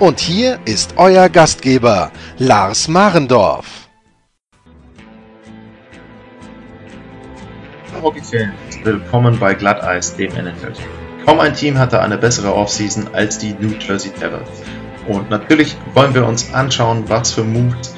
Und hier ist euer Gastgeber, Lars Marendorf. Hockey-Fans, willkommen bei Glatteis, dem NFL. Kaum ein Team hatte eine bessere Offseason als die New Jersey Devils. Und natürlich wollen wir uns anschauen, was für Moves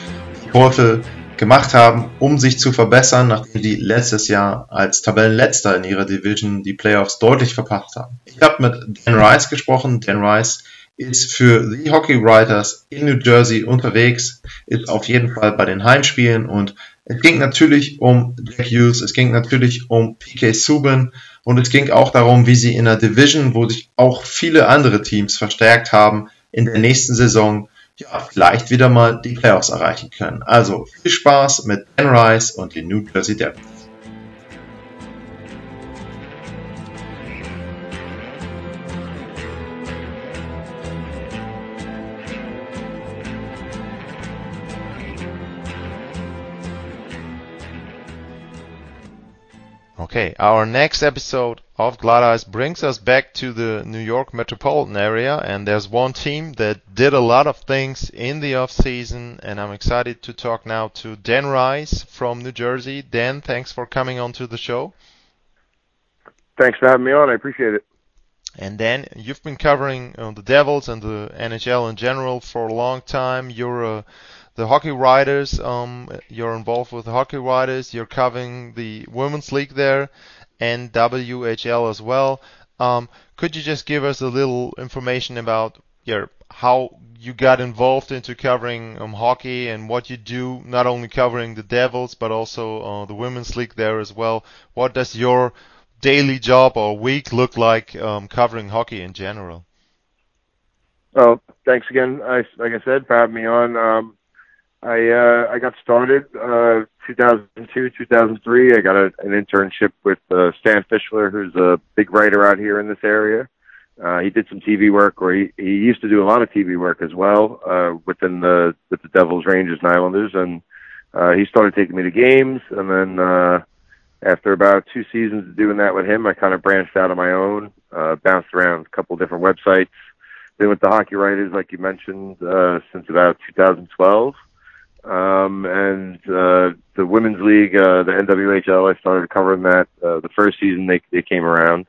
die Teufel gemacht haben, um sich zu verbessern, nachdem die letztes Jahr als Tabellenletzter in ihrer Division die Playoffs deutlich verpasst haben. Ich habe mit Dan Rice gesprochen. Dan Rice ist für The Hockey Writers in New Jersey unterwegs, ist auf jeden Fall bei den Heimspielen und es ging natürlich um Jack Hughes, es ging natürlich um PK Subban und es ging auch darum, wie sie in der Division, wo sich auch viele andere Teams verstärkt haben, in der nächsten Saison ja, vielleicht wieder mal die Playoffs erreichen können. Also viel Spaß mit Dan Rice und den New Jersey Devils. Okay, our next episode of Glatteis brings us back to the New York metropolitan area, and there's one team that did a lot of things in the off season, and I'm excited to talk now to Dan Rice from New Jersey. Dan, thanks for coming on to the show. Thanks for having me on. I appreciate it. And Dan, you've been covering uh, the Devils and the NHL in general for a long time. You're a the hockey writers. Um, you're involved with the hockey writers. You're covering the women's league there and WHL as well. Um, could you just give us a little information about your how you got involved into covering um, hockey and what you do, not only covering the Devils but also uh, the women's league there as well. What does your daily job or week look like um, covering hockey in general? Well, thanks again. I, like I said, for having me on. Um, I uh, I got started uh, 2002, 2003. I got a, an internship with uh, Stan Fischler, who's a big writer out here in this area. Uh, he did some TV work, or he, he used to do a lot of TV work as well uh, within the with the Devils, Rangers, and Islanders. And uh, he started taking me to games, and then uh, after about two seasons of doing that with him, I kind of branched out on my own, uh, bounced around a couple different websites. Been with the hockey writers, like you mentioned, uh, since about 2012. Um, and uh, the women's league, uh, the NWHL, I started covering that uh, the first season they they came around.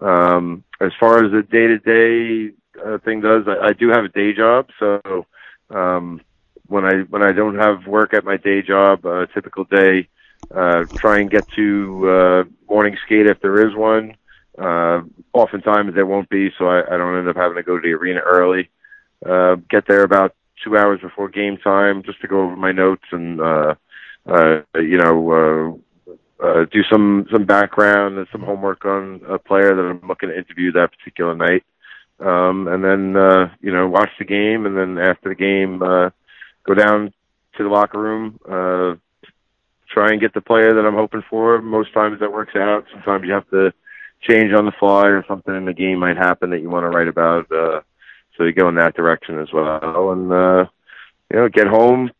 Um, as far as the day to day thing goes, I, I do have a day job, so um, when I when I don't have work at my day job, a typical day, uh, try and get to uh, morning skate if there is one. Uh, oftentimes there won't be, so I, I don't end up having to go to the arena early. Uh, get there about two hours before game time just to go over my notes and uh, uh, you know uh, uh, do some some background and some homework on a player that I'm looking to interview that particular night. Um, and then uh, you know watch the game, and then after the game, uh, go down to the locker room, uh, try and get the player that I'm hoping for. Most times that works out. Sometimes you have to change on the fly, or something in the game might happen that you want to write about. Uh, so you go in that direction as well. And uh, you know, get home,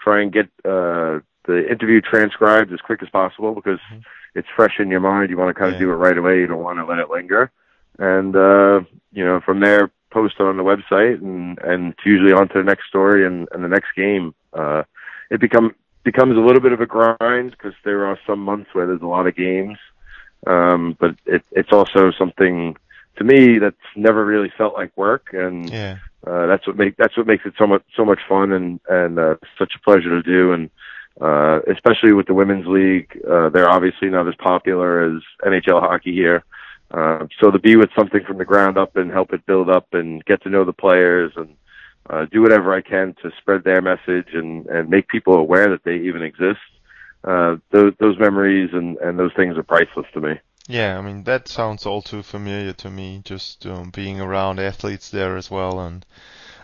try and get uh, the interview transcribed as quick as possible because mm-hmm. it's fresh in your mind. You want to kind of do it right away. You don't want to let it linger. And uh, you know, from there, post it on the website, and and it's usually on to the next story and, and the next game. Uh, it become becomes a little bit of a grind because there are some months where there's a lot of games, um, but it, it's also something to me that's never really felt like work and yeah. uh, that's what make that's what makes it so much so much fun and and uh, such a pleasure to do and uh, especially with the women's league uh, they're obviously not as popular as NHL hockey here uh, so to be with something from the ground up and help it build up and get to know the players and uh, do whatever I can to spread their message and and make people aware that they even exist uh, those those memories and and those things are priceless to me. Yeah, I mean that sounds all too familiar to me. Just um, being around athletes there as well, and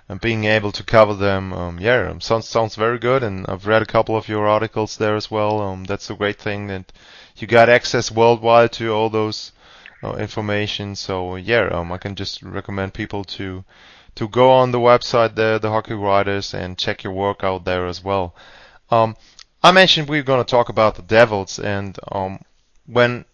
and being able to cover them, um, yeah, um, sounds sounds very good. And I've read a couple of your articles there as well. Um, that's a great thing that you got access worldwide to all those uh, information. So yeah, um, I can just recommend people to to go on the website there, the Hockey Writers, and check your work out there as well. Um, I mentioned we are going to talk about the Devils, and um, when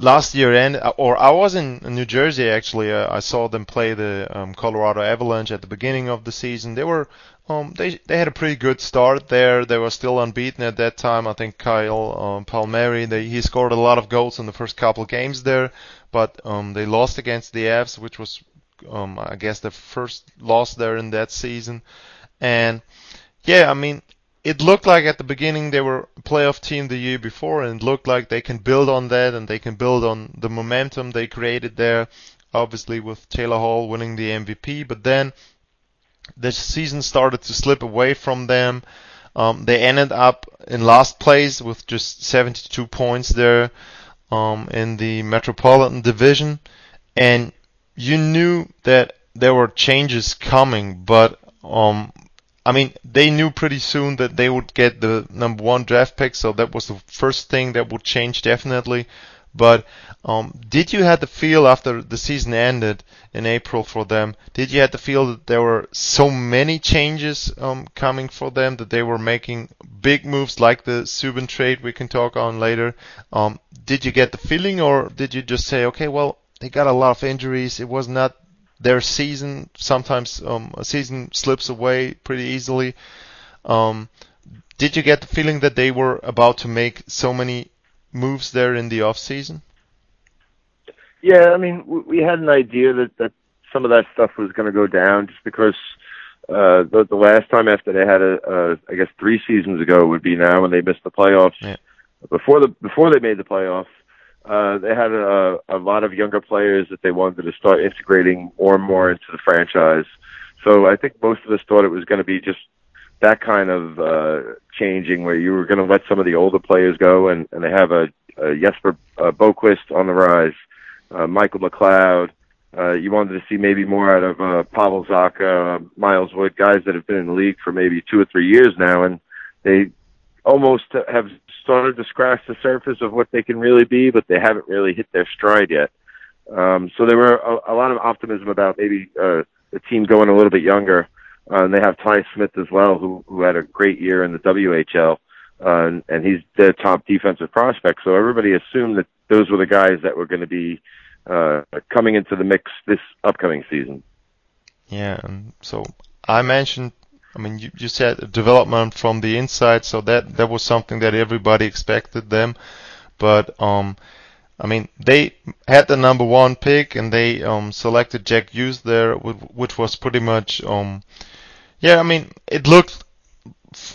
last year end, or I was in New Jersey actually. Uh, I saw them play the um, Colorado Avalanche at the beginning of the season. They were um, they they had a pretty good start there. They were still unbeaten at that time. I think Kyle um, Palmieri they, he scored a lot of goals in the first couple games there, but um, they lost against the Avs, which was um, I guess the first loss there in that season. And yeah, I mean it looked like at the beginning they were a playoff team the year before, and it looked like they can build on that and they can build on the momentum they created there. Obviously, with Taylor Hall winning the MVP, but then the season started to slip away from them. Um, they ended up in last place with just 72 points there um, in the Metropolitan Division, and you knew that there were changes coming, but um, I mean, they knew pretty soon that they would get the number one draft pick, so that was the first thing that would change definitely. But um, did you have the feel after the season ended in April for them? Did you have the feel that there were so many changes um, coming for them that they were making big moves like the Subban trade we can talk on later? Um, did you get the feeling, or did you just say, okay, well, they got a lot of injuries. It was not their season. Sometimes um, a season slips away pretty easily. Um, did you get the feeling that they were about to make so many moves there in the off season? Yeah, I mean, we had an idea that that some of that stuff was going to go down just because uh, the, the last time after they had a, a, I guess three seasons ago would be now when they missed the playoffs. Yeah. Before the before they made the playoffs, uh, they had a, a lot of younger players that they wanted to start integrating more and more into the franchise. So I think most of us thought it was going to be just that kind of uh, changing, where you were going to let some of the older players go, and, and they have a, a Jesper uh, Boqvist on the rise, uh, Michael McLeod. Uh, you wanted to see maybe more out of uh, Pavel Zacha, uh, Miles Wood, guys that have been in the league for maybe two or three years now, and they almost have started to scratch the surface of what they can really be, but they haven't really hit their stride yet. Um, so there were a, a lot of optimism about maybe uh, the team going a little bit younger. Uh, and they have Ty Smith as well, who who had a great year in the WHL, uh, and, and he's their top defensive prospect. So everybody assumed that those were the guys that were going to be uh, coming into the mix this upcoming season. Yeah, so I mentioned I mean, you, you said development from the inside, so that that was something that everybody expected them. But um, I mean, they had the number one pick and they um selected Jack Hughes there, which was pretty much um, yeah. I mean, it looked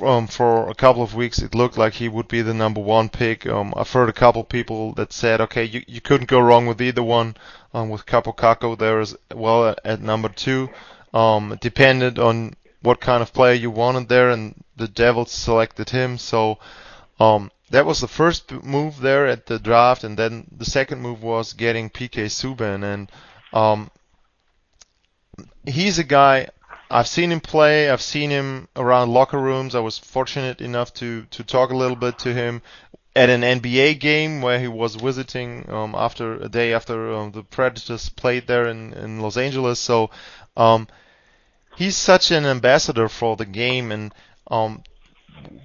um, for a couple of weeks, it looked like he would be the number one pick. Um, I've heard a couple people that said, okay, you, you couldn't go wrong with either one. Um, with Kaapo Kakko there as well at, at number two. Um, depended on what kind of player you wanted there, and the Devils selected him. So um, that was the first move there at the draft, and then the second move was getting PK Subban, and um, he's a guy. I've seen him play. I've seen him around locker rooms. I was fortunate enough to to talk a little bit to him at an NBA game where he was visiting um, after a day after um, the Predators played there in, in Los Angeles. So um, he's such an ambassador for the game, and um,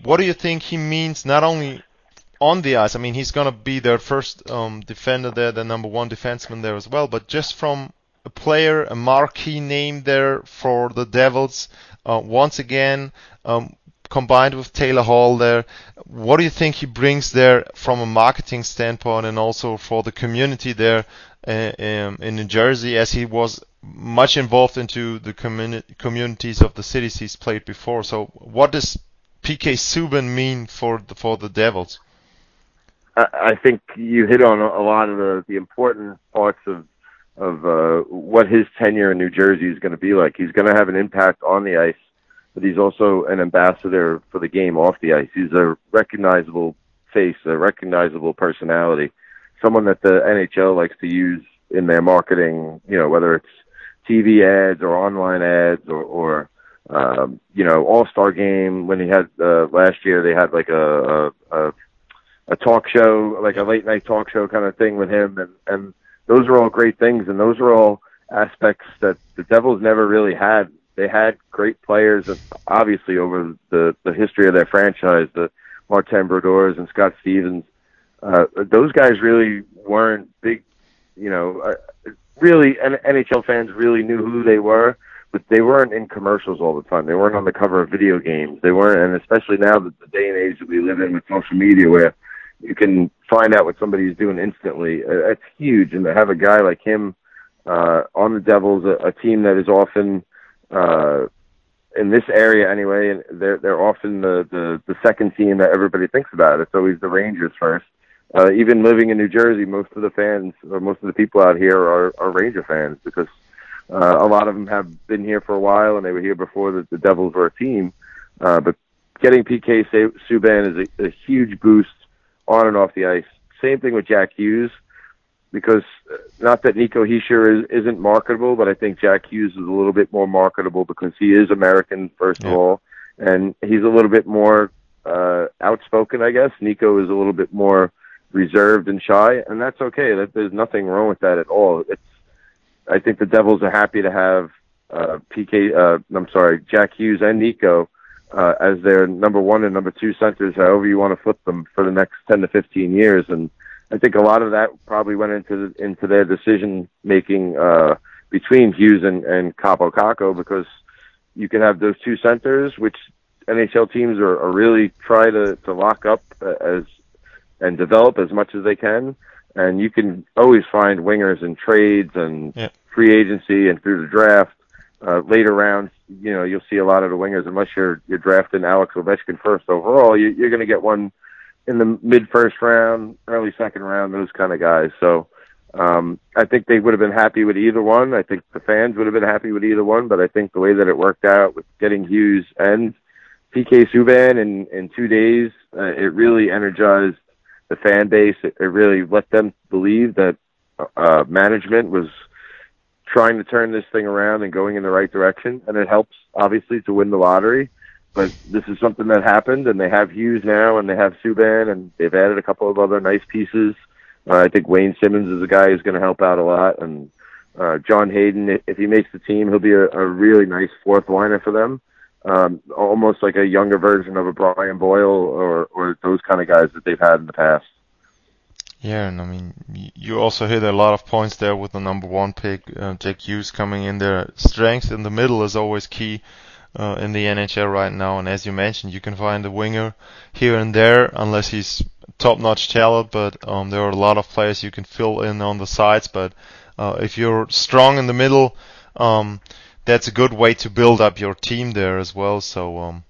what do you think he means not only on the ice? I mean, he's gonna be their first um, defender there, the number one defenseman there as well, but just from a player, a marquee name there for the Devils. Uh, once again, um, combined with Taylor Hall there, what do you think he brings there from a marketing standpoint and also for the community there uh, um, in New Jersey as he was much involved into the communi- communities of the cities he's played before. So, what does PK Subban mean for the, for the Devils? I think you hit on a lot of the, the important parts of of uh, what his tenure in New Jersey is going to be like. He's going to have an impact on the ice, but he's also an ambassador for the game off the ice. He's a recognizable face, a recognizable personality, someone that the NHL likes to use in their marketing. You know, whether it's TV ads or online ads or, or um, you know, All Star Game when he had uh, last year. They had like a, a a talk show, like a late night talk show kind of thing with him, and and those are all great things, and those are all aspects that the Devils never really had. They had great players, obviously over the the history of their franchise, the Martin Brodeurs and Scott Stevens. Uh, those guys really weren't big, you know. Uh, really, NHL fans really knew who they were but they weren't in commercials all the time. They weren't on the cover of video games. They weren't, and especially now that the day and age that we live in with social media, where you can find out what somebody's doing instantly, uh, it's huge. And to have a guy like him uh, on the Devils, a, a team that is often uh, in this area anyway, and they're they're often the, the the second team that everybody thinks about. It's always the Rangers first. Uh, even living in New Jersey, most of the fans or most of the people out here are, are Ranger fans because uh, a lot of them have been here for a while, and they were here before the, the Devils were a team. Uh, but getting PK Subban is a, a huge boost on and off the ice. Same thing with Jack Hughes, because uh, not that Nico Hischier is, isn't marketable, but I think Jack Hughes is a little bit more marketable because he is American first yeah. of all, and he's a little bit more uh, outspoken. I guess Nico is a little bit more reserved and shy, and that's okay. That there's nothing wrong with that at all. It's I think the Devils are happy to have uh, PK. Uh, I'm sorry, Jack Hughes and Nico uh, as their number one and number two centers, however you want to flip them for the next 10 to 15 years. And I think a lot of that probably went into into their decision making uh, between Hughes and, and Kaapo Kakko because you can have those two centers, which NHL teams are, are really try to, to lock up as and develop as much as they can and you can always find wingers in trades and yeah. free agency and through the draft. Uh, later rounds, you know, you'll see a lot of the wingers unless you're you're drafting Alex Ovechkin first overall. You, you're going to get one in the mid first round, early second round, those kind of guys. So um, I think they would have been happy with either one. I think the fans would have been happy with either one. But I think the way that it worked out with getting Hughes and PK Subban in in two days, uh, it really energized the fan base. It, it really let them believe that uh, management was trying to turn this thing around and going in the right direction. And it helps, obviously, to win the lottery. But this is something that happened, and they have Hughes now, and they have Subban, and they've added a couple of other nice pieces. Uh, I think Wayne Simmonds is a guy who's going to help out a lot, and uh, John Hayden, if he makes the team, he'll be a, a really nice fourth liner for them um, almost like a younger version of a Brian Boyle or, or those kind of guys that they've had in the past. Yeah, and I mean, you also hit a lot of points there with the number one pick, uh, Jack Hughes coming in there. Strength in the middle is always key uh, in the NHL right now, and as you mentioned, you can find a winger here and there, unless he's top-notch talent. But um, there are a lot of players you can fill in on the sides. But uh, if you're strong in the middle, um, that's a good way to build up your team there as well. So um,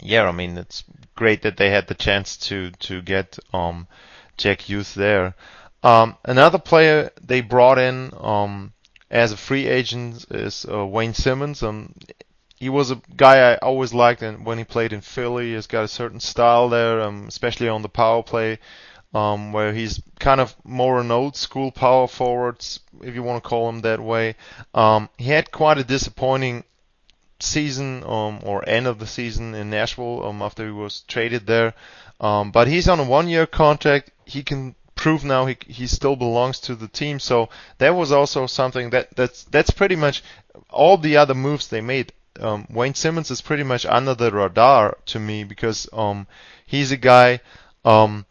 yeah, I mean it's great that they had the chance to to get um, Jack Hughes there. Um, another player they brought in um, as a free agent is uh, Wayne Simmonds. Um, he was a guy I always liked, and when he played in Philly, he's got a certain style there, um, especially on the power play um, where he's kind of more an old school power forward, if you want to call him that way. Um, he had quite a disappointing season um, or end of the season in Nashville um, after he was traded there. Um, but he's on a one-year contract. He can prove now he he still belongs to the team. So that was also something that that's that's pretty much all the other moves they made. Um, Wayne Simmonds is pretty much under the radar to me because um, he's a guy um,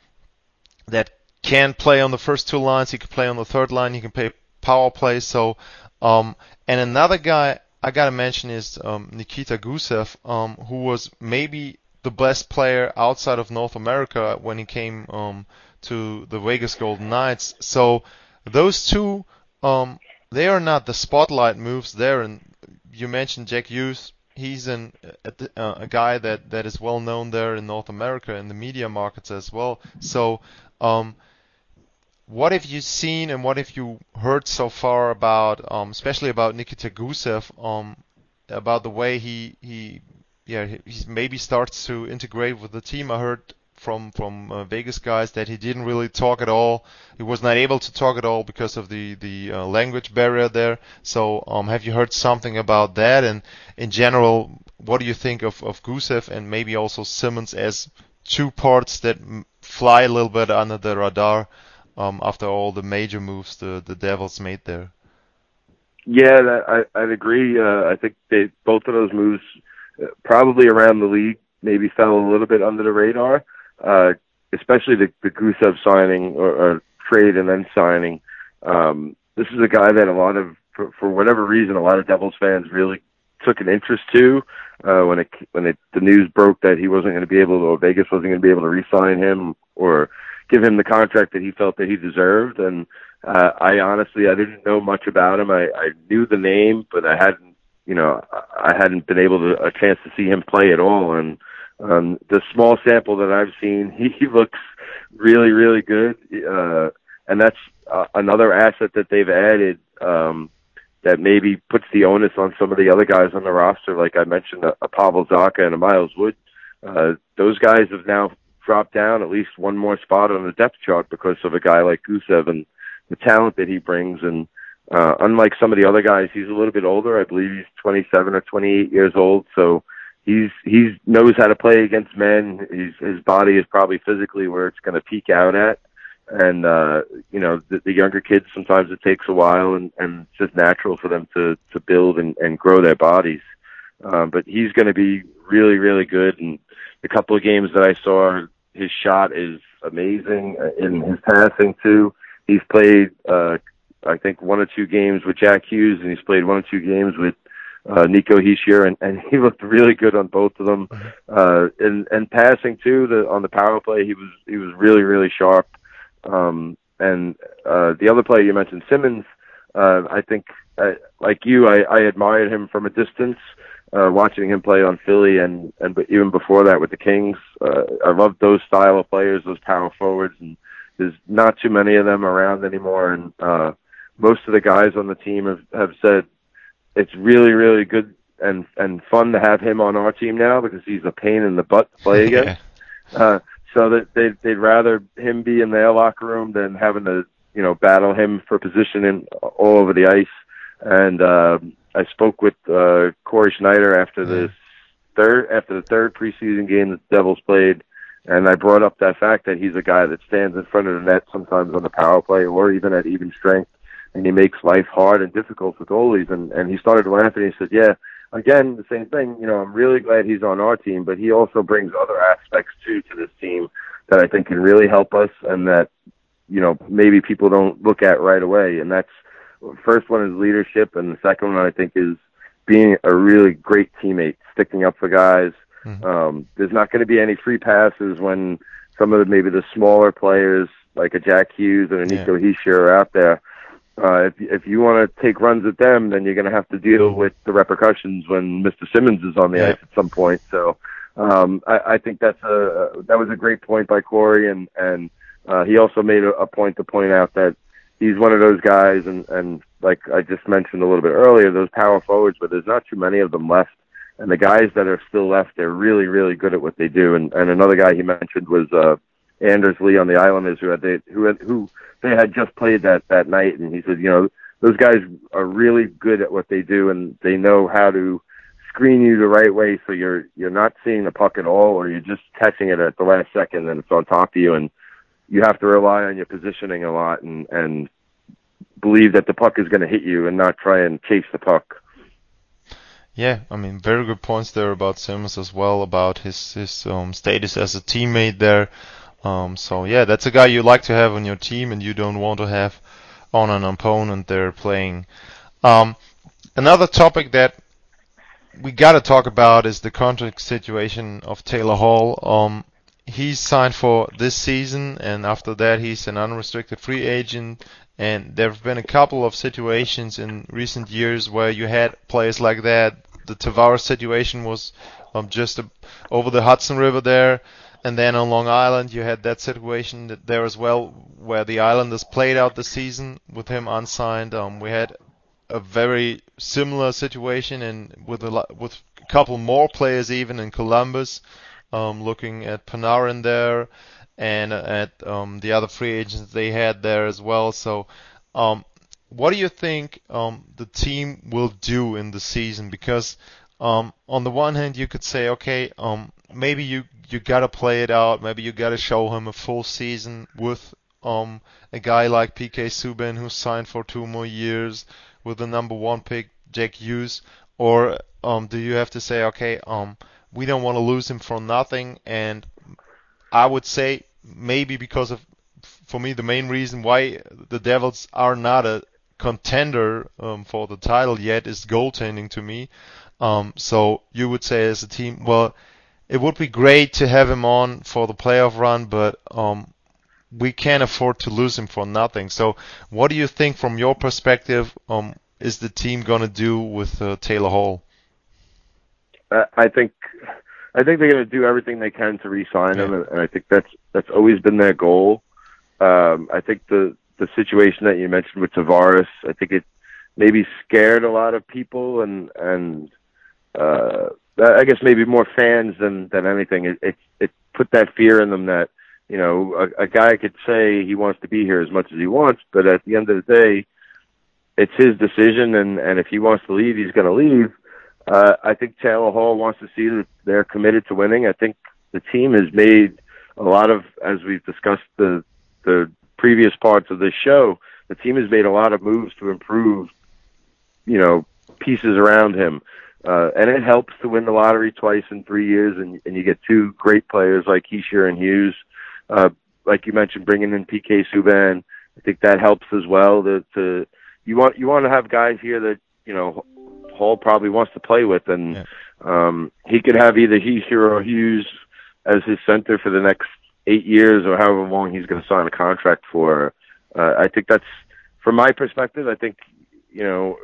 that can play on the first two lines. He can play on the third line. He can play power play. So, um, and another guy I gotta mention is um, Nikita Gusev, um, who was maybe the best player outside of North America when he came to the Vegas Golden Knights. So those two, um, they are not the spotlight moves there. And you mentioned Jack Hughes. He's an, a, a guy that, that is well known there in North America in the media markets as well. So um, what have you seen and what have you heard so far about, um, especially about Nikita Gusev, um, about the way he he yeah he maybe starts to integrate with the team? I heard from from uh, Vegas guys that he didn't really talk at all. He was not able to talk at all because of the the uh, language barrier there. So um, have you heard something about that? And in general, what do you think of of Gusev and maybe also Simmonds as two parts that fly a little bit under the radar um, after all the major moves the the Devils made there? Yeah, I, I'd agree. Uh, I think they both of those moves, uh, probably around the league, maybe fell a little bit under the radar. Uh, especially the, the Gusev signing or, or trade and then signing. Um, this is a guy that a lot of, for, for whatever reason, a lot of Devils fans really took an interest to uh, when it when it, the news broke that he wasn't going to be able to, or Vegas wasn't going to be able to re-sign him or give him the contract that he felt that he deserved. And uh, I honestly, I didn't know much about him. I, I knew the name, but I hadn't, you know, I hadn't been able to a chance to see him play at all. And um, the small sample that I've seen, he, looks really, really good. Uh, and that's uh, another asset that they've added um, that maybe puts the onus on some of the other guys on the roster. Like I mentioned, a, a Pavel Zacha and a Miles Wood. Uh, those guys have now dropped down at least one more spot on the depth chart because of a guy like Gusev and the talent that he brings. And uh, unlike some of the other guys, he's a little bit older. I believe he's 27 or 28 years old. So he's he's knows how to play against men. He's, his body is probably physically where it's going to peak out at. And uh, you know the, the younger kids sometimes it takes a while, and, and it's just natural for them to to build and, and grow their bodies. Um, but he's going to be really really good. And the couple of games that I saw, his shot is amazing in his passing too he's played uh, I think one or two games with Jack Hughes, and he's played one or two games with uh, Nico Hischier, and, and he looked really good on both of them. Mm-hmm. Uh, and and passing too, the on the power play, he was he was really really sharp. Um, and uh, the other player you mentioned, Simmonds, uh, I think uh, like you, I, I admired him from a distance. Uh, watching him play on Philly and and but even before that with the Kings, uh, I loved those style of players, those power forwards, and there's not too many of them around anymore, and uh, most of the guys on the team have, have said it's really, really good and and fun to have him on our team now because he's a pain in the butt to play against. uh, so that they they'd rather him be in their locker room than having to you know battle him for position in all over the ice. And uh, I spoke with uh, Cory Schneider after this third after the third preseason game that the Devils played, and I brought up that fact that he's a guy that stands in front of the net sometimes on the power play or even at even strength, and he makes life hard and difficult for goalies. And and he started laughing. He said, "Yeah, again, the same thing. You know, I'm really glad he's on our team, but he also brings other aspects too to this team that I think can really help us, and that you know maybe people don't look at right away. And that's first one is leadership, and the second one I think is being a really great teammate, sticking up for guys." Mm-hmm. Um, there's not going to be any free passes when some of the, maybe the smaller players like a Jack Hughes and a Nico yeah. Are out there. Uh, if if you want to take runs at them, then you're going to have to deal with the repercussions when Mr. Simmonds is on the yeah. ice at some point. So um, I, I think that's a that was a great point by Cory, and and uh, he also made a, a point to point out that he's one of those guys, and and like I just mentioned a little bit earlier, those power forwards, but there's not too many of them left and the guys that are still left, they're really, really good at what they do. And and another guy he mentioned was uh, Anders Lee on the Islanders, who had they who had, who they had just played that that night, and he said, you know, those guys are really good at what they do, and they know how to screen you the right way, so you're you're not seeing the puck at all, or you're just catching it at the last second, and it's on top of you, and you have to rely on your positioning a lot, and and believe that the puck is going to hit you, and not try and chase the puck. Yeah, I mean, very good points there about Simmonds as well, about his his um, status as a teammate there. Um, so yeah, that's a guy you like to have on your team, and you don't want to have on an opponent they're playing. Um, another topic that we got to talk about is the contract situation of Taylor Hall. Um, he's signed for this season, and after that, he's an unrestricted free agent. And there have been a couple of situations in recent years where you had players like that the Tavares situation was um, just a, over the Hudson River there. And then on Long Island, you had that situation there as well, where the Islanders played out the season with him unsigned. Um, we had a very similar situation in with a with a couple more players even in Columbus, um, looking at Panarin there and at um, the other free agents they had there as well. So, um, what do you think um, the team will do in the season? Because um, on the one hand, you could say, okay, um, maybe you you gotta play it out. Maybe you gotta show him a full season with um, a guy like PK Subban who signed for two more years with the number one pick Jack Hughes, or um, do you have to say, okay, um, we don't want to lose him for nothing? And I would say maybe because of, for me, the main reason why the Devils are not a contender um, for the title yet is goaltending to me. Um, so you would say as a team, well, it would be great to have him on for the playoff run, but um, we can't afford to lose him for nothing. So, what do you think from your perspective? Um, is the team going to do with uh, Taylor Hall? Uh, I think I think they're going to do everything they can to re-sign yeah. him, and I think that's that's always been their goal. Um, I think the the situation that you mentioned with Tavares, I think it maybe scared a lot of people, and and uh, I guess maybe more fans than than anything. It, it it put that fear in them that you know a, a guy could say he wants to be here as much as he wants, but at the end of the day, it's his decision, and and if he wants to leave, he's going to leave. Uh, I think Taylor Hall wants to see that they're committed to winning. I think the team has made a lot of, as we've discussed the the previous parts of this show, the team has made a lot of moves to improve, you know, pieces around him. Uh, and it helps to win the lottery twice in three years, and, and you get two great players like Hischier and Hughes. Uh, like you mentioned, bringing in PK Subban, I think that helps as well. To, to you want you want to have guys here that you know Hall probably wants to play with, and yeah. um, he could have either Hischier or Hughes as his center for the next eight years or however long he's going to sign a contract for. Uh, I think that's from my perspective. I think you know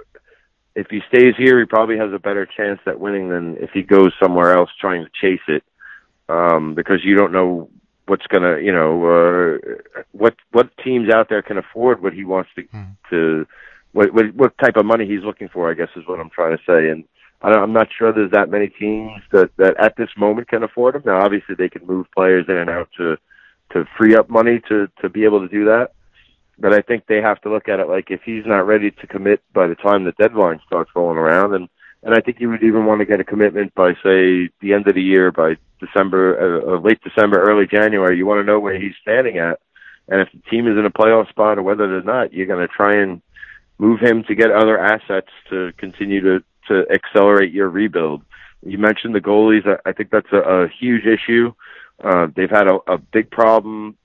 if he stays here, he probably has a better chance at winning than if he goes somewhere else trying to chase it, um, because you don't know what's gonna, you know, uh, what what teams out there can afford what he wants to mm. to what, what what type of money he's looking for. I guess is what I'm trying to say, and I don't, I'm not sure there's that many teams that that at this moment can afford him. Now, obviously, they can move players in and out to to free up money to to be able to do that. But I think they have to look at it like if he's not ready to commit by the time the deadline starts rolling around, and and I think you would even want to get a commitment by say the end of the year, by December, uh, uh late December, early January. You want to know where he's standing at, and if the team is in a playoff spot or whether they're not, you're going to try and move him to get other assets to continue to to accelerate your rebuild. You mentioned the goalies. I, I think that's a, a huge issue. Uh, they've had a, a big problem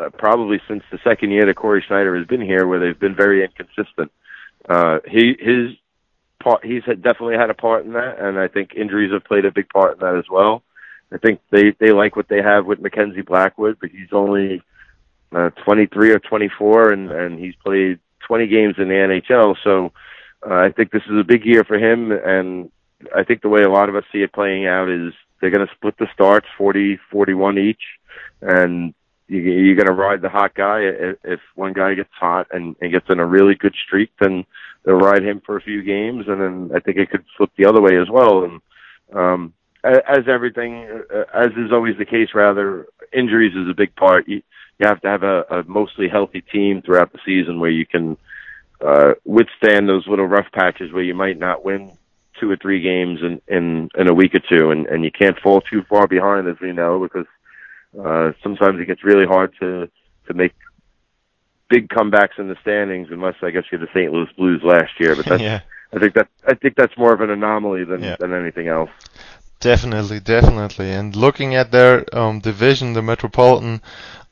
uh, probably since the second year that Cory Schneider has been here, where they've been very inconsistent. Uh, he his part he's had, definitely had a part in that, and I think injuries have played a big part in that as well. I think they they like what they have with Mackenzie Blackwood, but he's only uh, 23 or 24, and and he's played 20 games in the NHL. So uh, I think this is a big year for him, and I think the way a lot of us see it playing out is they're going to split the starts 40 41 each, and you, are going to ride the hot guy. If one guy gets hot and, and gets in a really good streak, then they'll ride him for a few games, and then I think it could flip the other way as well. And um, as everything, uh, as is always the case, rather injuries is a big part. You, you have to have a, a mostly healthy team throughout the season where you can uh, withstand those little rough patches where you might not win two or three games in in, in a week or two, and and you can't fall too far behind, as we know, because uh, sometimes it gets really hard to to make big comebacks in the standings, unless I guess you're the St. Louis Blues last year. But that's, yeah. I think that I think that's more of an anomaly than yeah. than anything else. Definitely, definitely. And looking at their um, division, the Metropolitan,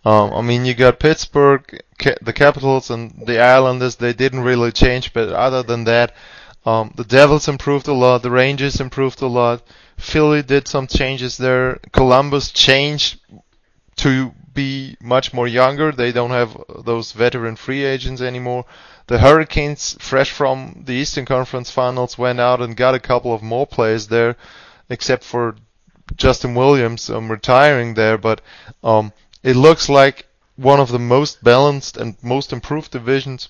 um, I mean, you got Pittsburgh, ca- the Capitals, and the Islanders. They didn't really change, but other than that, um, the Devils improved a lot. The Rangers improved a lot. Philly did some changes there. Columbus changed to be much more younger. They don't have those veteran free agents anymore. The Hurricanes, fresh from the Eastern Conference Finals, went out and got a couple of more players there, except for Justin Williams um, retiring there. But um, it looks like one of the most balanced and most improved divisions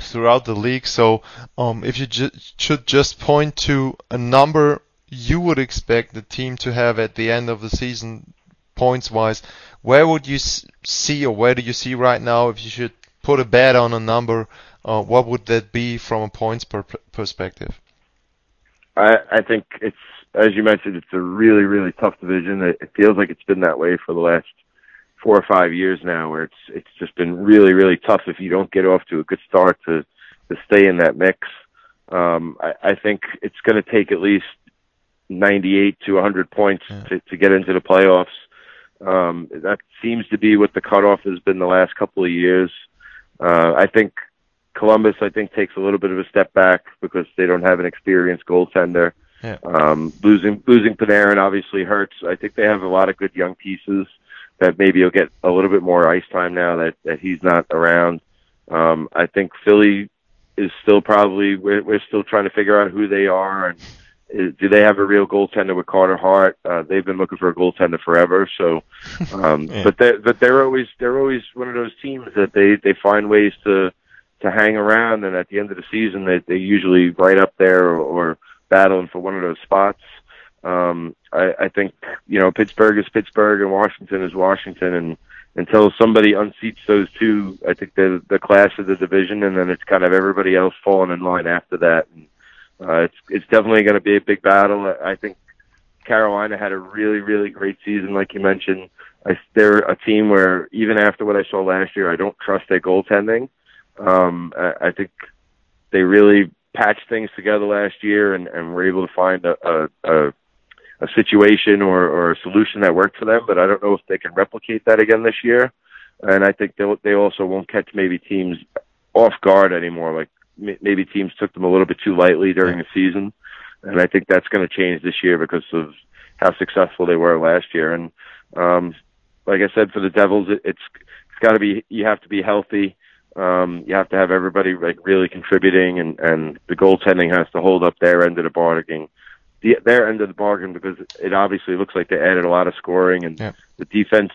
throughout the league. So um, if you ju- should just point to a number you would expect the team to have at the end of the season, points wise. Where would you see, or where do you see right now, if you should put a bet on a number, uh, what would that be from a points per perspective? I, I think it's as you mentioned, it's a really really tough division. It, it feels like it's been that way for the last four or five years now, where it's it's just been really really tough if you don't get off to a good start to to stay in that mix. Um, I, I think it's going to take at least 98 to 100 points yeah. to, to get into the playoffs. Um, that seems to be what the cutoff has been the last couple of years. Uh, I think Columbus, I think, takes a little bit of a step back because they don't have an experienced goaltender. Yeah. Um, losing losing Panarin obviously hurts. I think they have a lot of good young pieces that maybe you'll get a little bit more ice time now that that he's not around. Um, I think Philly is still probably we're, we're still trying to figure out who they are and is, do they have a real goaltender with Carter Hart? Uh, they've been looking for a goaltender forever. So, um, yeah. but they but they're always they're always one of those teams that they they find ways to to hang around, and at the end of the season, they they usually right up there or, or battling for one of those spots. Um, I, I think you know Pittsburgh is Pittsburgh and Washington is Washington, and until somebody unseats those two, I think they're the class of the division, and then it's kind of everybody else falling in line after that. And uh, it's it's definitely going to be a big battle. I think Carolina had a really really great season, like you mentioned. I, they're a team where even after what I saw last year, I don't trust their goaltending. Um, I, I think they really patched things together last year and, and were able to find a, a, a, a situation or, or a solution that worked for them. But I don't know if they can replicate that again this year. And I think they they also won't catch maybe teams off guard anymore. Like maybe teams took them a little bit too lightly during the season, and I think that's going to change this year because of how successful they were last year. And um, like I said, for the Devils, it, it's it's got to be you have to be healthy. Um, you have to have everybody like really contributing, and and the goaltending has to hold up their end of the bargain. The, their end of the bargain because it obviously looks like they added a lot of scoring and yeah. the defense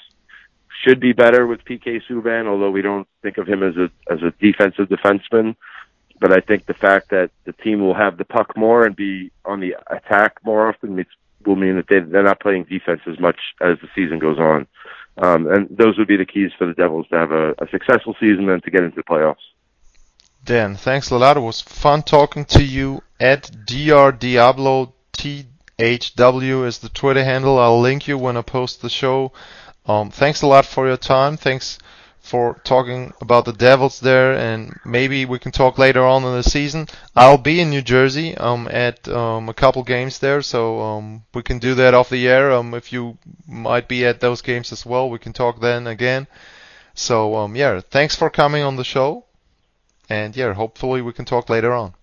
should be better with PK Subban, although we don't think of him as a as a defensive defenseman. But I think the fact that the team will have the puck more and be on the attack more often will mean that they, they're not playing defense as much as the season goes on. Um, and those would be the keys for the Devils to have a, a successful season and to get into the playoffs. Dan, thanks a lot. It was fun talking to you. At Dr Diablo THW is the Twitter handle. I'll link you when I post the show. Um, thanks a lot for your time. Thanks for talking about the Devils there, and maybe we can talk later on in the season. I'll be in New Jersey um, at um, a couple games there, so um, we can do that off the air. Um, if you might be at those games as well, we can talk then again. So um, yeah, thanks for coming on the show, and yeah, hopefully we can talk later on.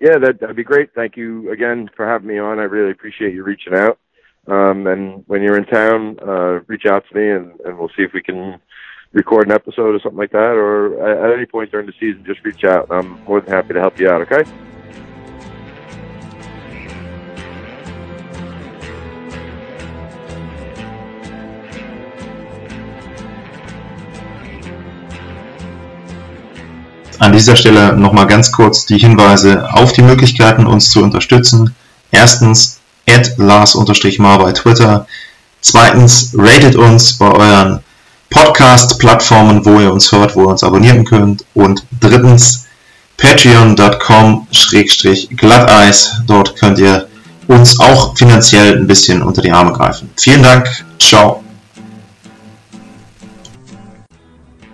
Yeah, that, that'd be great. Thank you again for having me on. I really appreciate you reaching out. Um, and when you're in town, uh, reach out to me and, and we'll see if we can record an episode or something like that. Or at, at any point during the season, just reach out. I'm more than happy to help you out. Okay. An dieser Stelle nochmal ganz kurz die Hinweise auf die Möglichkeiten, uns zu unterstützen. Erstens at Lars-Mar bei Twitter. Zweitens, ratet uns bei euren Podcast-Plattformen, wo ihr uns hört, wo ihr uns abonnieren könnt. Und drittens, patreon.com-glatteis. Dort könnt ihr uns auch finanziell ein bisschen unter die Arme greifen. Vielen Dank. Ciao.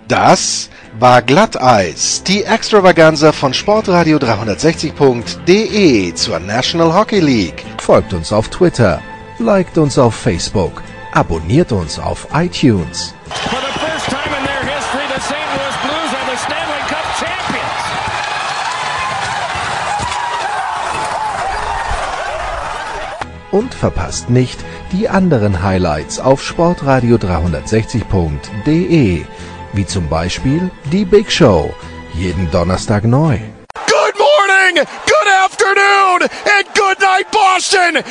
Das war Glatteis, die Extravaganza von Sportradio 360.de zur National Hockey League. Folgt uns auf Twitter, liked uns auf Facebook, abonniert uns auf iTunes. Und verpasst nicht die anderen Highlights auf Sportradio 360.de wie zum Beispiel die Big Show, jeden Donnerstag neu. Good morning, good afternoon and good night Boston!